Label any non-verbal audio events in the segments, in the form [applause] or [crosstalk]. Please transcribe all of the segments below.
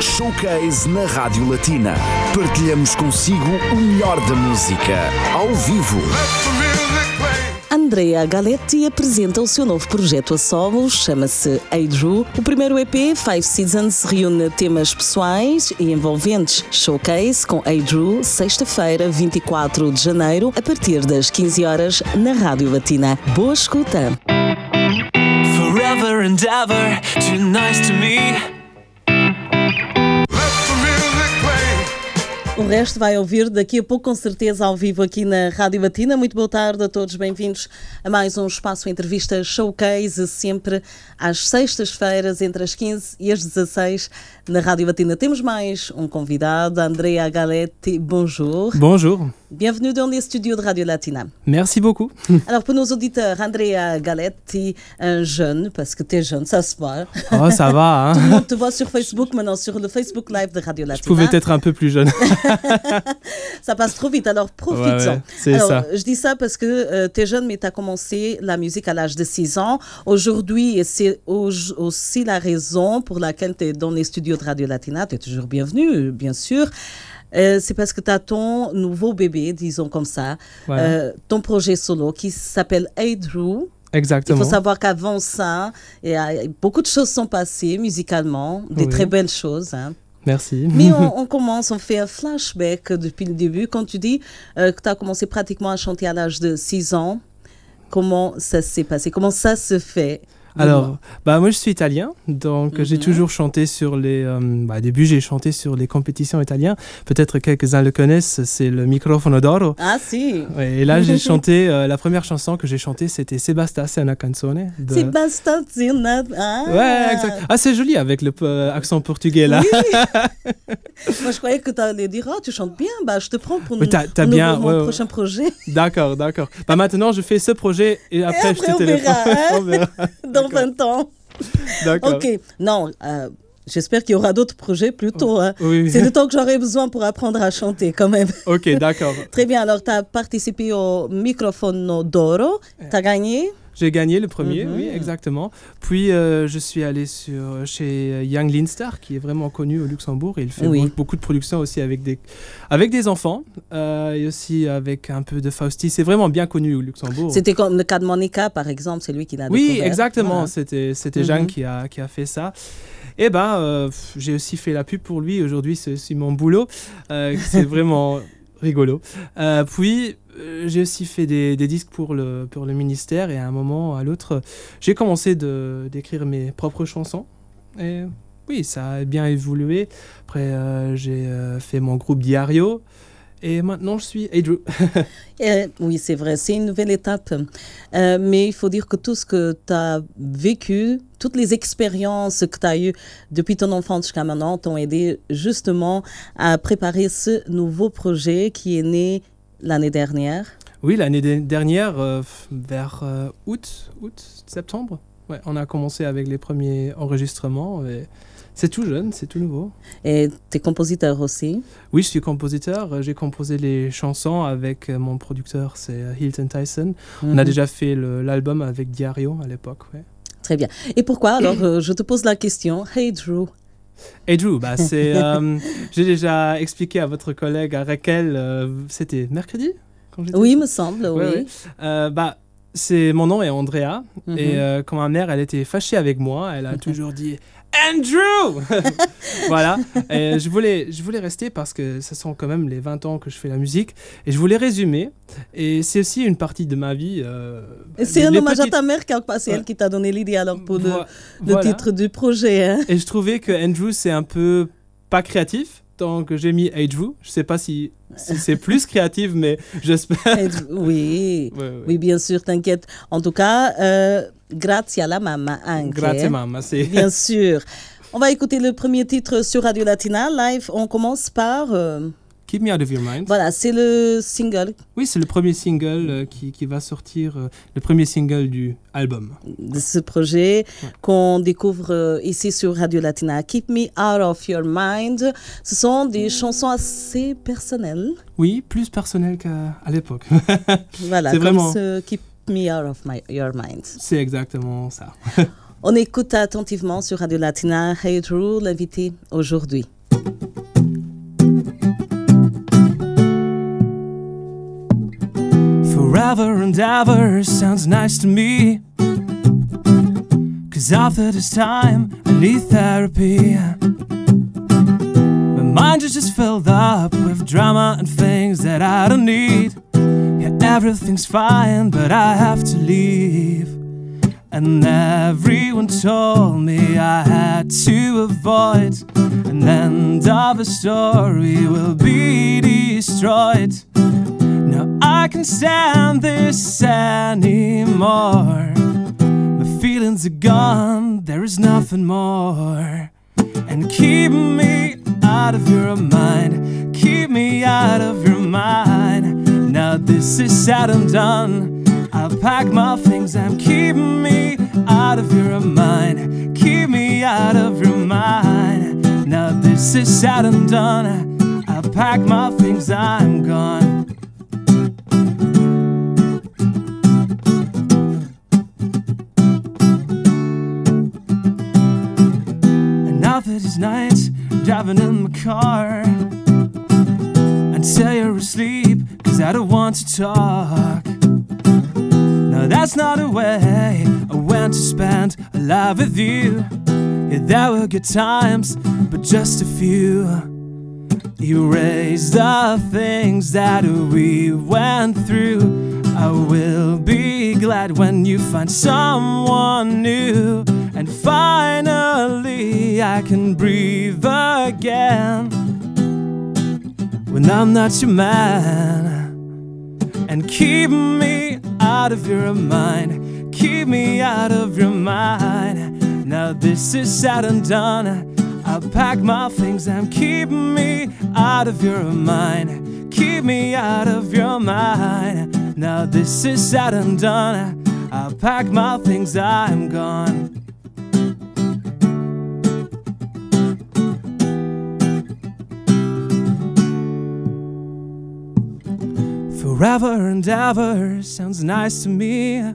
Showcase na Rádio Latina. Partilhamos consigo o melhor da música, ao vivo. Andrea Galetti apresenta o seu novo projeto a solo, chama-se Adru. O primeiro EP, Five Seasons, reúne temas pessoais e envolventes. Showcase com Adru, sexta-feira, 24 de janeiro, a partir das 15 horas, na Rádio Latina. Boa escuta! Forever and ever, too nice to me. O resto vai ouvir daqui a pouco, com certeza, ao vivo aqui na Rádio Batina. Muito boa tarde a todos, bem-vindos a mais um espaço entrevista showcase, sempre às sextas-feiras, entre as 15 e as 16, na Rádio Batina. Temos mais um convidado, Andrea Galetti. Bonjour. Bonjour. Bienvenue dans les studios de Radio Latina. Merci beaucoup. [laughs] Alors, pour nos auditeurs, Andrea Galetti, un jeune, parce que tu es jeune, ça se voit. Oh, ça va. [laughs] Hein? Tout le monde te voit sur Facebook, maintenant sur le Facebook Live de Radio Latina. Je pouvais être un peu plus jeune. [laughs] ça passe trop vite, alors profite-en. Ouais, ouais, c'est ça. Je dis ça parce que euh, tu es jeune, mais tu as commencé la musique à l'âge de 6 ans. Aujourd'hui, et c'est aussi la raison pour laquelle tu es dans les studios de Radio Latina. Tu es toujours bienvenue, bien sûr. Euh, c'est parce que tu as ton nouveau bébé, disons comme ça, euh, ton projet solo qui s'appelle Aidru. Exactement. Il faut savoir qu'avant ça, a- beaucoup de choses sont passées musicalement, des Oui. très belles choses. hein. Merci. Mais on, [laughs] on commence, on fait un flashback depuis le début. Quand tu dis euh, que tu as commencé pratiquement à chanter à l'âge de 6 ans, comment ça s'est passé? Comment ça se fait? Alors, bah moi je suis italien, donc j'ai Mhm. toujours chanté sur les. euh, bah, au début j'ai chanté sur les compétitions italiennes. Peut-être quelques-uns le connaissent, c'est le Microfono d'Oro. Ah si Ouais, et là j'ai [laughs] chanté, euh, la première chanson que j'ai chantée c'était Sebasta, c'est una canzone. de- Zina. Ah. Ouais, exact. Ah, c'est joli avec le euh, accent portugais là. [laughs] Moi, je croyais que tu allais dire Oh, tu chantes bien, bah, je te prends pour Oui, nous- bien, nous- mon ouais, ouais. prochain projet D'accord, d'accord. Bah maintenant je fais ce projet et après, après, je te on téléphone. verra, hein. [laughs] on verra. Dans 20 ans. D'accord. Ok, non, euh, j'espère qu'il y aura d'autres projets plus tôt. hein. Oui. C'est le temps que j'aurai besoin pour apprendre à chanter quand même. [laughs] Ok, d'accord. Très bien, alors tu as participé au Microfono d'Oro, tu as gagné? J'ai gagné le premier, Mhm. oui, exactement. Puis euh, je suis allé sur, chez Young Linstar, qui est vraiment connu au Luxembourg. Et il fait Oui. be- beaucoup de productions aussi avec des, avec des enfants euh, et aussi avec un peu de Fausti. C'est vraiment bien connu au Luxembourg. C'était comme le cas de Monica, par exemple, c'est lui qui l'a Oui, découvert. exactement. Voilà. C'était c'était Mhm. Jeanne qui a, qui a fait ça. Et ben, euh, j'ai aussi fait la pub pour lui. Aujourd'hui, c'est aussi mon boulot. Euh, c'est [laughs] vraiment rigolo. Euh, puis, j'ai aussi fait des, disques pour le, pour le ministère. Et à un moment, à l'autre, j'ai commencé d'écrire mes propres chansons. Et oui, ça a bien évolué. Après, euh, j'ai euh, fait mon groupe Diario. Et maintenant, je suis Adrew. [laughs] Euh, oui, c'est vrai, c'est une nouvelle étape. Euh, mais il faut dire que tout ce que tu as vécu, toutes les expériences que tu as eues depuis ton enfance jusqu'à maintenant t'ont aidé justement à préparer ce nouveau projet qui est né l'année dernière? Oui, l'année de- dernière, euh, vers euh, août, août, septembre, ouais, on a commencé avec les premiers enregistrements. C'est tout jeune, c'est tout nouveau. Et tu es compositeur aussi? Oui, je suis compositeur. J'ai composé les chansons avec euh, mon producteur, c'est Hilton Tyson. On a Mhm. déjà fait l'album avec Diario à l'époque. Ouais. Très bien. Et pourquoi? Alors, je te pose la question. Hey Drew. Et Drew, bah, [laughs] c'est, euh, j'ai déjà expliqué à votre collègue, à Raquel, euh, c'était mercredi quand j'étais Oui, me semble, oui. ouais. Euh, bah, c'est mon nom est Andrea Mhm. et euh, quand ma mère elle était fâchée avec moi, elle a [laughs] toujours dit Andrew. [laughs] voilà. Et je voulais je voulais rester parce que ce sont quand même les 20 ans que je fais la musique et je voulais résumer et c'est aussi une partie de ma vie. euh, C'est un hommage à ta mère, car c'est elle qui t'a donné l'idée alors pour le, titre du projet. hein. Et je trouvais que Andrew c'est un peu pas créatif. Donc j'ai mis Andrew. Je sais pas si, si c'est [laughs] plus créatif, mais j'espère. Oui. Ouais, ouais. Oui, bien sûr, t'inquiète. En tout cas, euh, grazie alla mamma anche. Grazie mamma. C'est Bien [laughs] sûr. On va écouter le premier titre sur Radio Latina, live. On commence par... euh, Keep Me Out of Your Mind. voilà, c'est le single Oui, c'est le premier single euh, qui, qui va sortir, euh, le premier single du album. de ce projet qu'on découvre euh, ici sur Radio Latina. Keep Me Out of Your Mind. Ce sont des chansons assez personnelles. Oui, plus personnel qu'à l'époque. [laughs] Voilà, C'est vraiment- ce Keep Me Out of my, Your Mind. c'est exactement ça. [laughs] On écoute attentivement sur Radio Latina Hey Drew, l'invité aujourd'hui. Forever and ever sounds nice to me. Cause after this time, I need therapy. My mind is just filled up with drama and things that I don't need. Everything's fine, but I have to leave. And everyone told me I had to avoid an end of a story will be destroyed. Now I can't stand this anymore. My feelings are gone, there is nothing more. And keep me out of your mind, keep this is said and done. I'll pack my things and keep me out of your mind, keep me out of your mind. Now this is said and done. I'll pack my things, I'm gone. And now that it's night, driving in my car until you're asleep, cause I don't want to talk. No, that's not a way I want to spend a life with you. Yeah, there were good times, but just a few. Erase the things that we went through. I will be glad when you find someone new. And finally, I can breathe again. When I'm not your man. And keep me out of your mind. Keep me out of your mind. Now this is said and done. I'll pack my things and keep me out of your mind. Keep me out of your mind. Now this is said and done. I'll pack my things, I'm gone. Forever and ever sounds nice to me.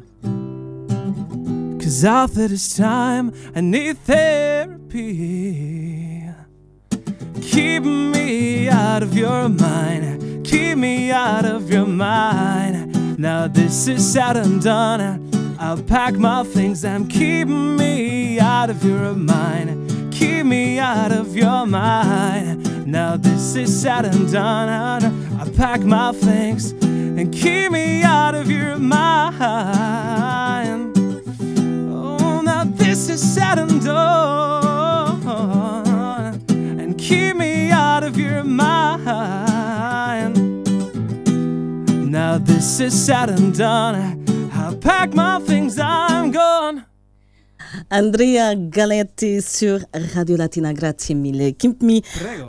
Cause after this time, I need therapy. Keep me out of your mind. Keep me out of your mind. Now this is said and done. I'll pack my things and keep me out of your mind. Keep me out of your mind. Now this is said and done. I'll pack my things and keep me out of your mind. Oh, now this is said and done. And keep me out of your mind. Now this is said and done. I'll pack my things, I'm gone. Andrea Galetti sur Radio Latina, grazie mille. Keep Me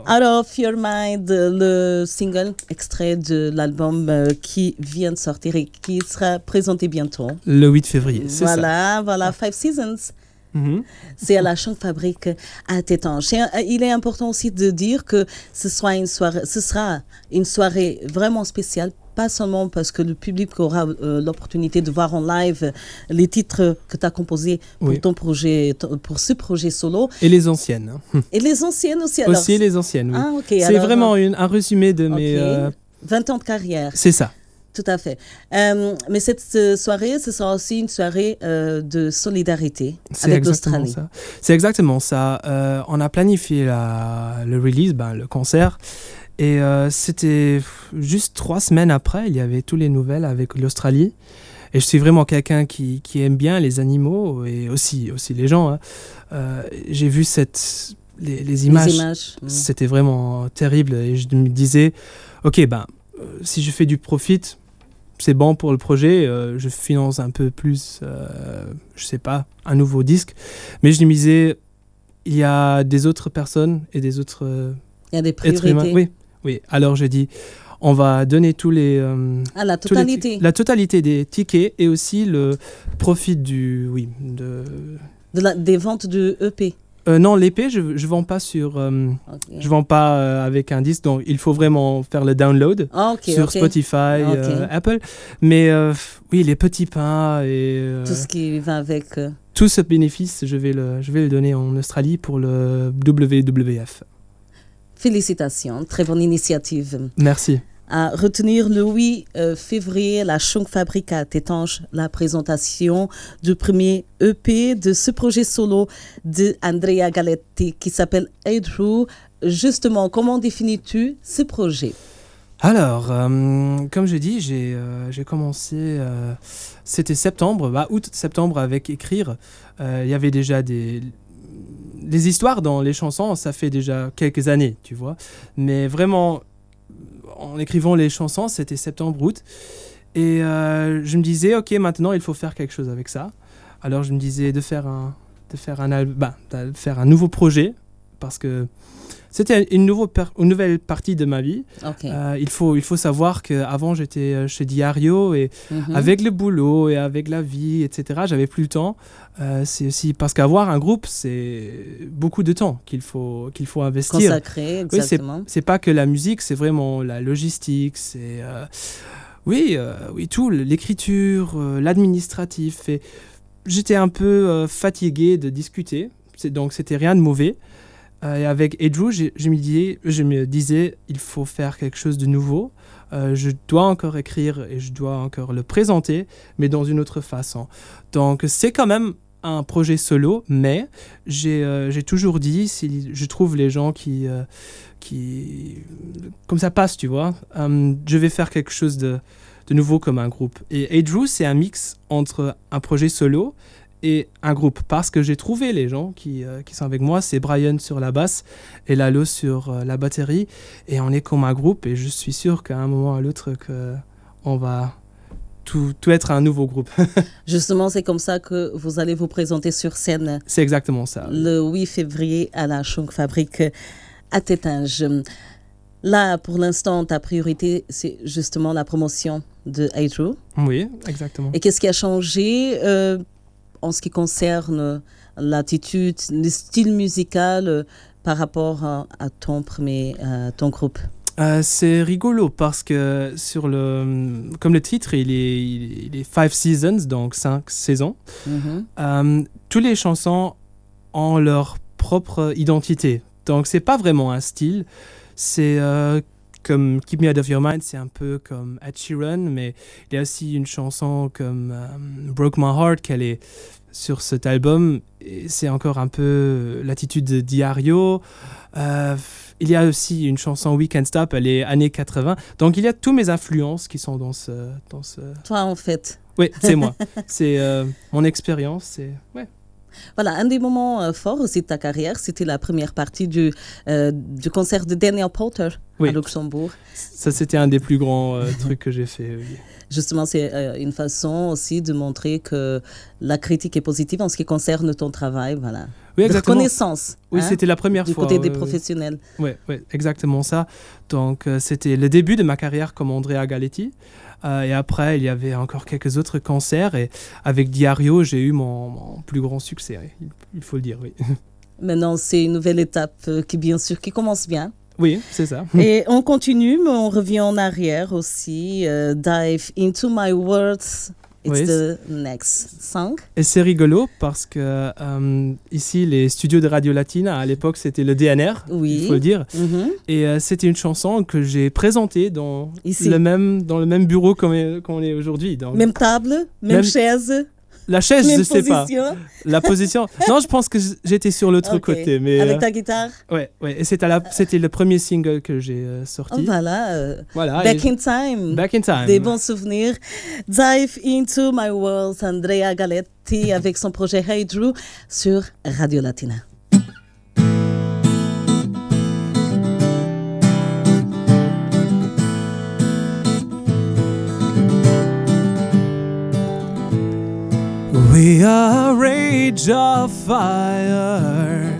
Out of Your Mind, le single extrait de l'album euh, qui vient de sortir et qui sera présenté bientôt. Le 8 février, c'est ça. Voilà, voilà, Five Seasons. Mhm. C'est à la Chambre Fabrique à Tétange. Et, euh, Il est important aussi de dire que ce, soit une soirée, ce sera une soirée vraiment spéciale, pas seulement parce que le public aura euh, l'opportunité de voir en live les titres que tu as composés pour Oui. ton projet, pour ce projet solo, Et les anciennes. hein. [laughs] et les anciennes aussi. Alors, Aussi les anciennes, oui. Ah. C'est vraiment une- un résumé de mes... ok. euh, 20 ans de carrière. c'est ça. Tout à fait. Euh, mais cette soirée, ce sera aussi une soirée euh, de solidarité avec l'Australie. C'est exactement ça. Euh, on a planifié la- le release, ben, le concert. Et euh, c'était juste trois semaines après, il y avait toutes les nouvelles avec l'Australie. Et je suis vraiment quelqu'un qui, qui aime bien les animaux et aussi, aussi les gens. hein. Euh, J'ai vu cette, les, les images. Les images. mm. C'était vraiment terrible. Et je me disais, ok, ben, euh, si je fais du profit, c'est bon pour le projet. je finance un peu plus, je sais pas, un nouveau disque. Mais je me disais, il y a des autres personnes et des autres Il y a des priorités. Oui, oui. Alors je dis, on va donner tous les, euh, Ah, la les totalité la totalité des tickets et aussi le profit du, oui, de, de la- des ventes de EP. Euh, non, l'épée, je ne vends pas sur. euh. Je vends pas euh, avec un disque, donc il faut vraiment faire le download Ah, sur. Spotify, Apple. Mais oui, les petits pains et Tout ce qui va avec. tout ce bénéfice, je vais, le, je vais le donner en Australie pour le WWF. Félicitations, très bonne initiative. Merci. À retenir le 8 euh, février, la Schunk Fabrique à Tétange, la présentation du premier EP de ce projet solo de Andrea Galetti qui s'appelle Hey Drew. Justement, comment définis-tu ce projet? Alors, euh, comme je dis, j'ai euh, j'ai commencé, euh, c'était septembre, bah, août-septembre avec écrire. Il y avait déjà des, des histoires dans les chansons, ça fait déjà quelques années, tu vois. Mais vraiment, en écrivant les chansons, c'était septembre-août. Et euh, je me disais, ok, maintenant il faut faire quelque chose avec ça. Alors je me disais de faire un, de faire un, bah, de faire un nouveau projet, parce que c'était une, nouvelle partie de ma vie. Euh, il, faut, il faut savoir qu'avant, j'étais euh, chez Diario et Mhm. avec le boulot et avec la vie, etc., j'avais plus le temps. Euh, c'est aussi parce qu'avoir un groupe, c'est beaucoup de temps qu'il faut, qu'il faut investir. Consacré, Oui, c'est, exactement. c'est pas que la musique, c'est vraiment la logistique, c'est. euh, oui, oui, tout, l'écriture, l'administratif. J'étais un peu fatigué de discuter, donc c'était rien de mauvais. Euh, et avec j'ai- je, me disais, il faut faire quelque chose de nouveau. Euh, je dois encore écrire et je dois encore le présenter, mais dans une autre façon. Donc c'est quand même un projet solo, mais j'ai euh, toujours dit, si je trouve les gens qui, qui comme ça passe, tu vois, je vais faire quelque chose de, de nouveau comme un groupe. Et Drew, c'est un mix entre un projet solo et un groupe, parce que j'ai trouvé les gens qui, euh, qui sont avec moi, c'est Brian sur la basse et Lalo sur euh, la batterie, et on est comme un groupe, et je suis sûr qu'à un moment ou à l'autre, que on va tout, tout être un nouveau groupe. [laughs] Justement, c'est comme ça que vous allez vous présenter sur scène c'est exactement ça. le 8 février à la Schunk Fabrique à Tétinge. Là, pour l'instant, ta priorité, c'est justement la promotion de Hey Drew. Oui, exactement. Et qu'est-ce qui a changé euh, en ce qui concerne l'attitude, le style musical euh, par rapport à, à ton premier, à ton groupe? Euh, c'est rigolo parce que sur le, comme le titre, il est, il est- Five Seasons, donc cinq saisons. Mhm. Euh, toutes les chansons ont leur propre identité. Donc c'est pas vraiment un style. C'est euh, comme Keep Me Out of Your Mind, c'est un peu comme Ed Sheeran, mais il y a aussi une chanson comme euh, Broke My Heart qu'elle est sur cet album. C'est encore un peu l'attitude de Diario. Euh, il y a aussi une chanson We Can't Stop, elle est années 80. Donc il y a toutes mes influences qui sont dans ce... Dans ce... Toi, en fait. Oui, c'est moi. [laughs] c'est euh, mon expérience. C'est... Ouais. Voilà, un des moments euh, forts aussi de ta carrière, c'était la première partie du, euh, du concert de Daniel Potter Oui. à Luxembourg. Ça, c'était un des plus grands euh, trucs que j'ai fait. oui. Justement, c'est euh, une façon aussi de montrer que la critique est positive en ce qui concerne ton travail. Voilà. Oui, de exactement. reconnaissance. Oui, hein, c'était la première du fois. côté des ouais. professionnels. Ouais, ouais, exactement ça. Donc, euh, c'était le début de ma carrière comme Andrea Galetti. Euh, et après, il y avait encore quelques autres concerts. Et avec Diario, j'ai eu mon, mon plus grand succès. oui. Il, faut le dire, oui. [laughs] Maintenant, c'est une nouvelle étape euh, qui, bien sûr, qui commence bien. Oui, c'est ça. Et on continue, mais on revient en arrière aussi. euh, dive into my words. It's Oui, the next song. Et c'est rigolo parce que euh, ici, les studios de Radio Latina, à l'époque, c'était le DNR, Oui. il faut le dire. Mhm. Et euh, c'était une chanson que j'ai présentée dans, Ici. le même, dans le même bureau qu'on est, qu'on est aujourd'hui. Même table, même, Même- chaise, la chaise, même je sais pas. La position. [laughs] Non, je pense que j'étais sur l'autre côté. Mais, Avec euh, ta guitare. ouais, ouais. Et c'était, le premier single que j'ai euh, Oh, sorti. voilà. euh, voilà. back in time. Back in time. Des bons souvenirs. Dive into my world, Andrea Galetti avec son projet Hey Drew sur Radio Latina. We are a rage of fire.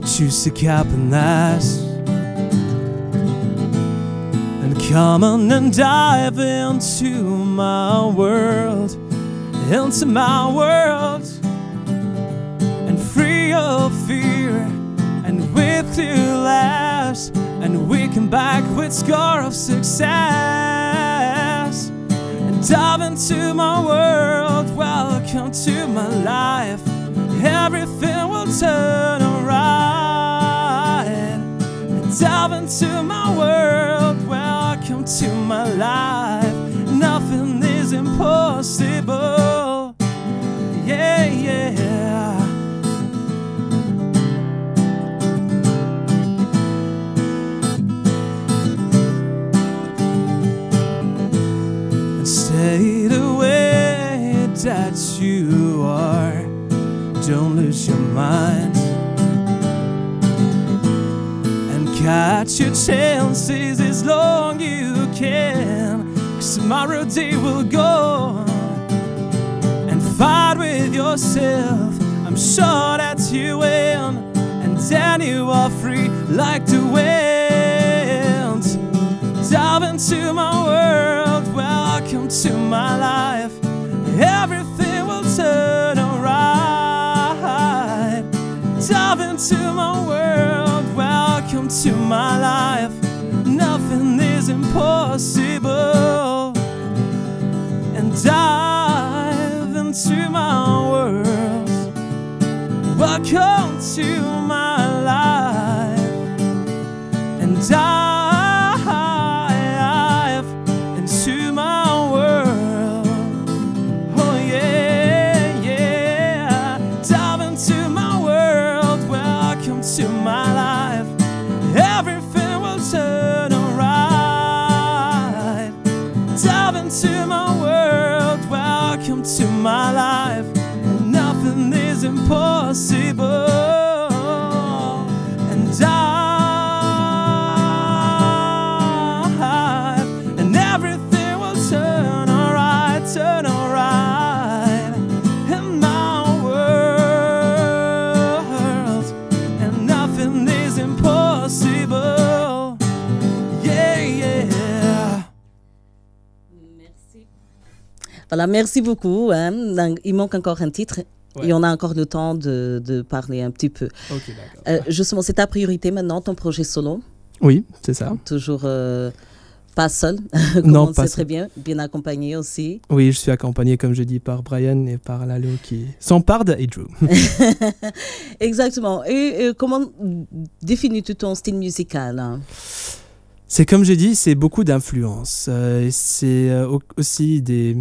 Choose to cap and last. And come on and dive into my world. Into my world. And free of fear and with clear laughs, and we come back with score of success. Dive into my world, welcome to my life. Everything will turn alright. Dive into my world, welcome to my life. Nothing is impossible. And catch your chances as long you can. Cause tomorrow day will go and fight with yourself. I'm sure that you will, and then you are free like the wind dive into my world. Welcome to my life. Everything will turn my life. Nothing is impossible. And dive into my world. Welcome to my life and dive Voilà, merci beaucoup. hein. Il manque encore un titre. Ouais. Et on a encore le temps de, de parler un petit peu. Euh, justement, c'est ta priorité maintenant, ton projet solo? Oui, c'est ça. Toujours euh, pas seul, [laughs] comme Non, on le pas sait seul. très bien, bien accompagné aussi. Oui, je suis accompagné, comme je dis, par Brian et par Lalo qui s'empare de Drew. [laughs] Exactement. Et comment définis-tu ton style musical hein? C'est comme je dis, c'est beaucoup d'influence. Euh, c'est euh, au- aussi des.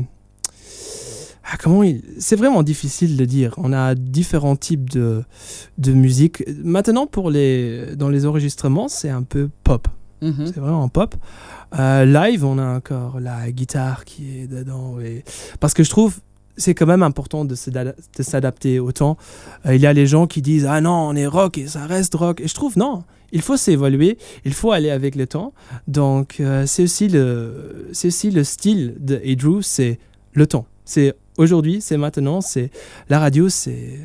Ah, comment il... C'est vraiment difficile de dire. On a différents types de, de musique. Maintenant, pour les... dans les enregistrements, c'est un peu pop. Mhm. C'est vraiment pop. Euh, live, on a encore la guitare qui est dedans. Et... Parce que je trouve c'est quand même important de s'ada- de s'adapter au temps. Euh, il y a les gens qui disent Ah non, on est rock et ça reste rock. Et je trouve non, il faut s'évoluer, il faut aller avec le temps. Donc euh, c'est aussi, le- aussi le style de Hey Drew, c'est le temps. C'est aujourd'hui, c'est maintenant, c'est la radio, c'est.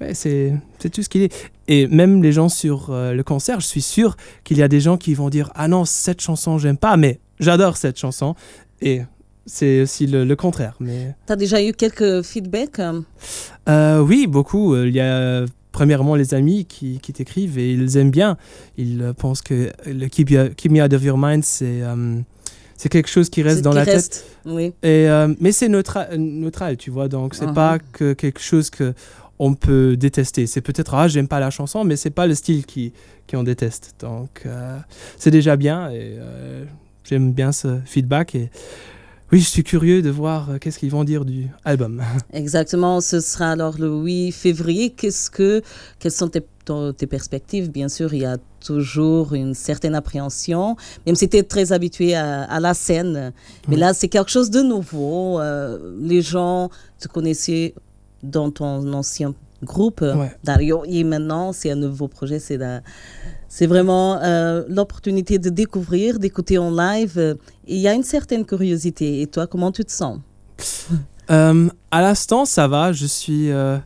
Ouais, c'est tout ce qu'il est. Et même les gens sur euh, le concert, je suis sûr qu'il y a des gens qui vont dire Ah non, cette chanson, j'aime pas, mais j'adore cette chanson. Et c'est aussi le, le contraire. Mais Tu as déjà eu quelques feedbacks hein euh, oui, beaucoup. Euh, Il y a euh, premièrement les amis qui, qui t'écrivent et ils aiment bien. Ils euh, pensent que le Keep, You- Keep Me Out of Your Mind, c'est euh, c'est quelque chose qui reste dans qui la tête. Oui. Et, euh, mais c'est neutra- neutral, tu vois. Donc, c'est Mhm. pas que quelque chose que on peut détester. C'est peut-être, ah, j'aime pas la chanson, mais c'est pas le style qui, qui on déteste. Donc, euh, c'est déjà bien et euh, j'aime bien ce feedback. Et oui, je suis curieux de voir euh, qu'est-ce qu'ils vont dire du album. Exactement, ce sera alors le 8 février. Qu'est-ce que, quelles sont tes, tes perspectives Bien sûr, il y a toujours une certaine appréhension, même si tu es très habitué à, à la scène. Mais Oui. là, c'est quelque chose de nouveau. Euh, les gens te connaissaient dans ton ancien groupe, Ouais. Dario, et maintenant, c'est un nouveau projet. C'est la- c'est vraiment euh, l'opportunité de découvrir, d'écouter en live. euh, il y a une certaine curiosité. Et toi, comment tu te sens? Euh, à l'instant, ça va. Je suis, euh,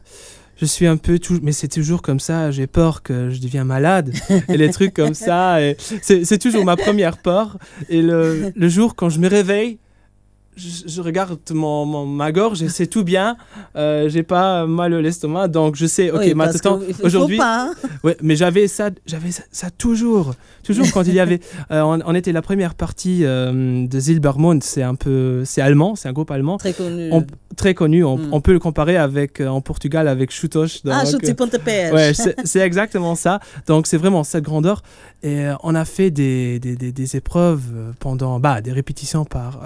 je suis un peu tout, mais c'est toujours comme ça. J'ai peur que je devienne malade [laughs] et les trucs comme ça. et C'est c'est toujours ma première peur. Et le, le jour quand je me réveille, je, je regarde mon, mon- ma gorge et c'est tout bien. Euh, j'ai pas mal à l'estomac, donc je sais, ok, Oui, maintenant, faut aujourd'hui. hein. Ouais, mais j'avais ça, j'avais ça, ça toujours, toujours quand il y avait. [laughs] euh, on, on était la première partie euh, de Silbermond, c'est un peu, c'est allemand, c'est un groupe allemand. Très connu. On- très connu, on, Mm. on peut le comparer avec euh, en Portugal avec Chutos. ah. Ouais, [laughs] c'est exactement ça. Donc c'est vraiment cette grandeur. Et on a fait des, des, des- des épreuves pendant bah, des répétitions par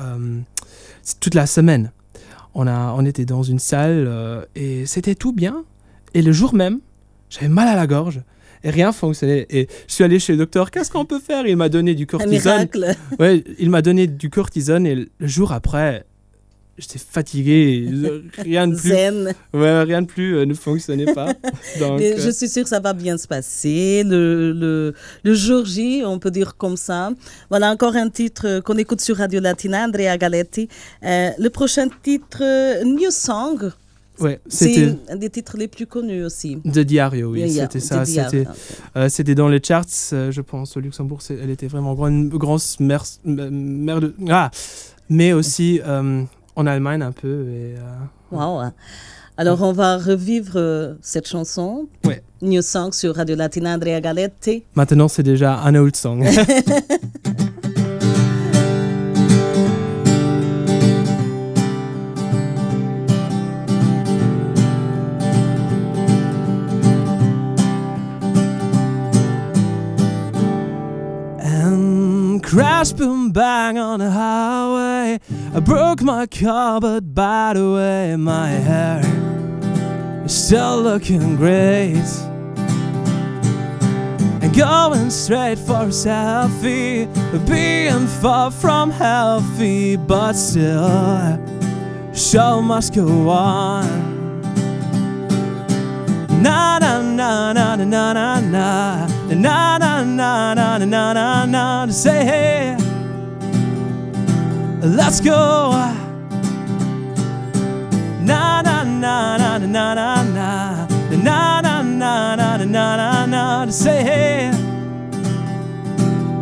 toute la semaine. On, a, on était dans une salle euh, et c'était tout bien. Et le jour même, j'avais mal à la gorge. Et rien fonctionnait. Et je suis allé chez le docteur. Qu'est-ce qu'on peut faire? Il m'a donné du Un cortisone. miracle. Ouais, il m'a donné du cortisone et le jour après, j'étais fatigué. et Rien de plus. Zen. Ouais, rien de plus euh, ne fonctionnait pas. [laughs] Donc, euh, je suis sûre que ça va bien se passer. Le, le, le jour J, on peut dire comme ça. Voilà encore un titre euh, qu'on écoute sur Radio Latina, Andrea Galetti. Euh, le prochain titre, euh, New Song, ouais, c'était c'est un des titres les plus connus aussi. de Diario, oui, Yeah, c'était ça. C'était, euh, c'était dans les charts, euh, je pense, au Luxembourg. elle était vraiment grande, une grosse mère, mère de. Ah, mais aussi euh, en Allemagne un peu. Et, euh, Wow. Alors, on va revivre euh, cette chanson, Ouais. New Song, sur Radio Latina, Andrea Galetti. maintenant, c'est déjà un old song. Crash, boom, bang on the highway. I broke my car, but by the way, my hair is still looking great. And going straight for a selfie, being far from healthy, but still, show must go on. Na na na na na na na na na na na na na na to say hey let's go na na na na na na na na na na na na na na na to say hey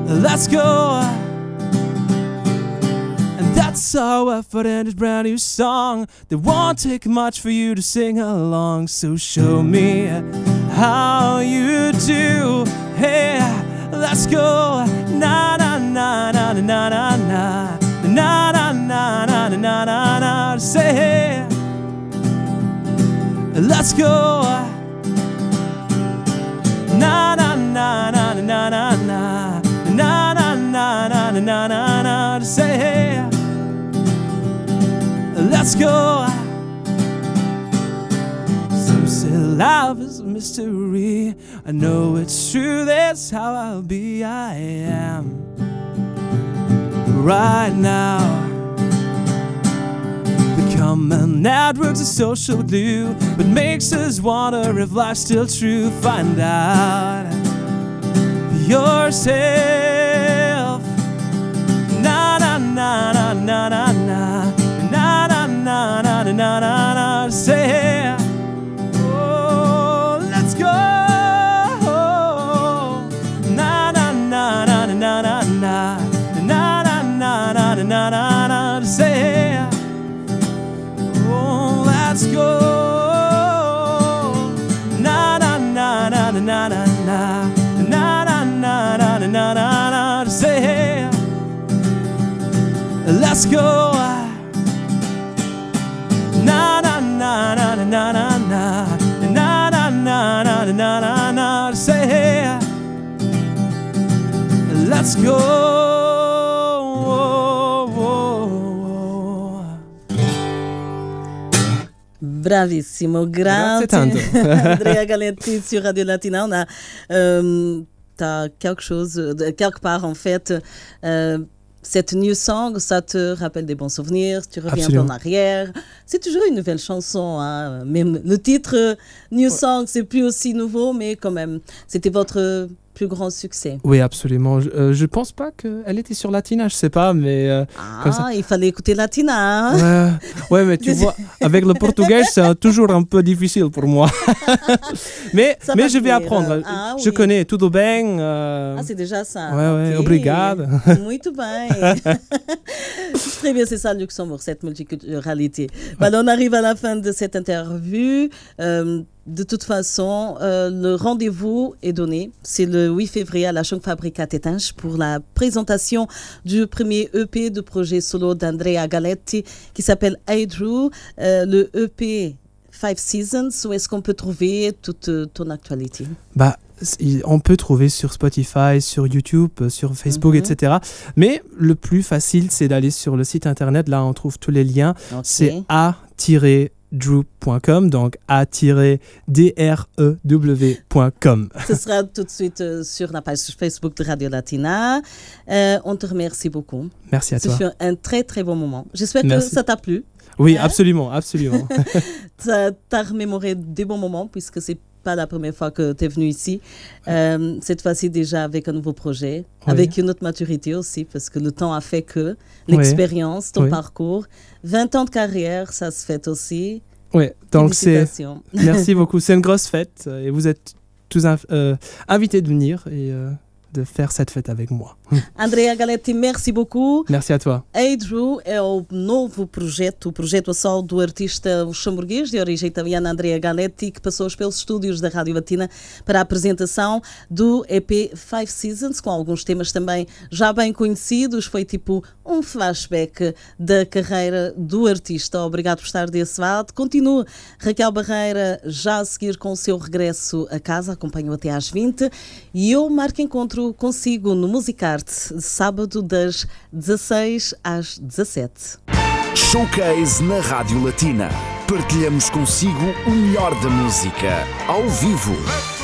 let's go and that's our effort in this brand new song. That won't take much for you to sing along. So show me how you do. Hey, let's go. Na na na na na na na na na na na na na na. Say hey, let's go. Na na na na na na na na na na na na na na. Say hey. Let's go. Some say love is mystery. I know it's true, that's how I'll be. I am right now. Become a network's a social glue, but makes us wonder if life's still true. Find out yourself. Na na na na na na na na na na na na na Let's go. Na na na na na na na na na na na na na na na say hey. Let's go. Bravissimo, Grazie grazie. tanto. Andrea Galetti sur Radio Latina. On a euh, t'as quelque chose, quelque part en fait, euh, cette new song, ça te rappelle des bons souvenirs, tu reviens en arrière. C'est toujours une nouvelle chanson, hein. même le titre euh, New Song, c'est plus aussi nouveau, mais quand même, c'était votre plus grand succès. Oui, absolument. Je, euh, je pense pas qu'elle était sur Latina, je sais pas, mais. euh, comme ça. Ah, il fallait écouter Latina. hein? Ouais, ouais, mais tu [laughs] vois, avec le portugais, c'est toujours un peu difficile pour moi. [laughs] mais Ça mais va je vais apprendre. Ah, je oui. connais tudo bem. euh, Ah, c'est déjà ça. Ouais, ouais, Ok. obrigado. [laughs] Muito bem. Très bien, c'est ça Luxembourg, cette multiculturalité. Voilà, on arrive à la fin de cette interview. De toute façon, euh, le rendez-vous est donné. C'est le 8 février à la Chambre Fabrica Tétange pour la présentation du premier EP de projet solo d'Andrea Galetti qui s'appelle Aidru. Euh, le EP Five Seasons, où est-ce qu'on peut trouver toute euh, ton actualité? Bah, on peut trouver sur Spotify, sur YouTube, sur Facebook, Mhm. etc. Mais le plus facile, c'est d'aller sur le site internet. Là, on trouve tous les liens. Ok. C'est a-drew.com, donc a-d-r-e-w.com. Ce sera tout de suite euh, sur la page Facebook de Radio Latina. Euh, on te remercie beaucoup. Merci à Ce toi. fut un très très bon moment. J'espère que ça t'a plu. Oui, Hein? absolument, absolument. [laughs] Ça t'a remémoré des bons moments puisque c'est pas la première fois que tu es venu ici. Euh, cette fois-ci déjà avec un nouveau projet, Oui. avec une autre maturité aussi parce que le temps a fait que l'expérience, ton Oui. parcours, 20 ans de carrière, ça se fait aussi. ouais, donc c'est. Merci [laughs] beaucoup. C'est une grosse fête et vous êtes tous euh, invités de venir et euh, de faire cette fête avec moi. [laughs] Andrea Galetti, merci beaucoup. Merci à toi. Aidru é o novo projeto, o projeto a sol do artista luxemburguês de origem italiana Andrea Galetti, que passou pelos estúdios da Rádio Latina para a apresentação do EP Five Seasons, com alguns temas também já bem conhecidos. Foi tipo um flashback da carreira do artista. Obrigado por estar desse lado. Continua Raquel Barreira já a seguir com o seu regresso a casa, acompanho até às 20 e eu marco encontro consigo no Musicarte, sábado das 16 às 17. Showcase na Rádio Latina. Partilhamos consigo o melhor da música, ao vivo.